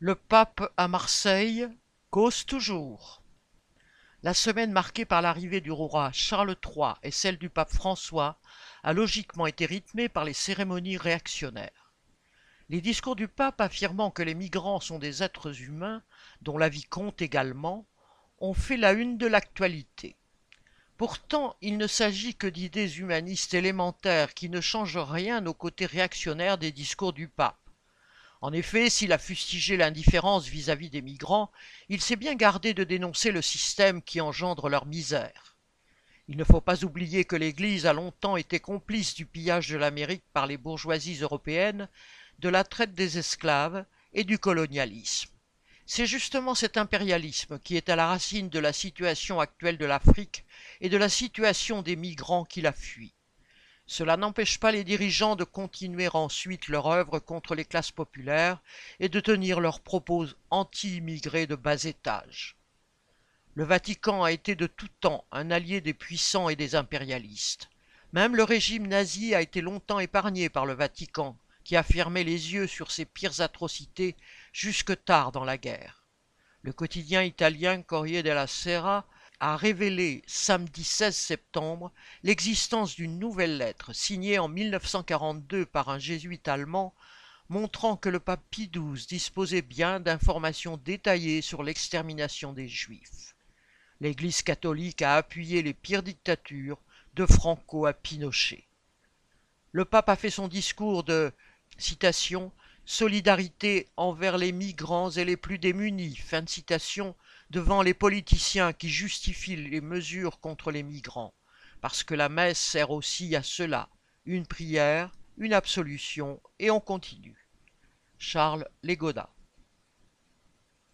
Le pape à Marseille cause toujours. La semaine marquée par l'arrivée du roi Charles III et celle du pape François a logiquement été rythmée par les cérémonies réactionnaires. Les discours du pape affirmant que les migrants sont des êtres humains, dont la vie compte également, ont fait la une de l'actualité. Pourtant, il ne s'agit que d'idées humanistes élémentaires qui ne changent rien au côté réactionnaire des discours du pape. En effet, s'il a fustigé l'indifférence vis-à-vis des migrants, il s'est bien gardé de dénoncer le système qui engendre leur misère. Il ne faut pas oublier que l'Église a longtemps été complice du pillage de l'Amérique par les bourgeoisies européennes, de la traite des esclaves et du colonialisme. C'est justement cet impérialisme qui est à la racine de la situation actuelle de l'Afrique et de la situation des migrants qui la fuient. Cela n'empêche pas les dirigeants de continuer ensuite leur œuvre contre les classes populaires et de tenir leurs propos anti-immigrés de bas étage. Le Vatican a été de tout temps un allié des puissants et des impérialistes. Même le régime nazi a été longtemps épargné par le Vatican, qui a fermé les yeux sur ses pires atrocités jusque tard dans la guerre. Le quotidien italien Corriere della Sera a révélé samedi 16 septembre l'existence d'une nouvelle lettre signée en 1942 par un jésuite allemand montrant que le pape Pie XII disposait bien d'informations détaillées sur l'extermination des Juifs. L'Église catholique a appuyé les pires dictatures de Franco à Pinochet. Le pape a fait son discours de citation solidarité envers les migrants et les plus démunis, fin de citation, devant les politiciens qui justifient les mesures contre les migrants, parce que la messe sert aussi à cela, une prière, une absolution, et on continue. Charles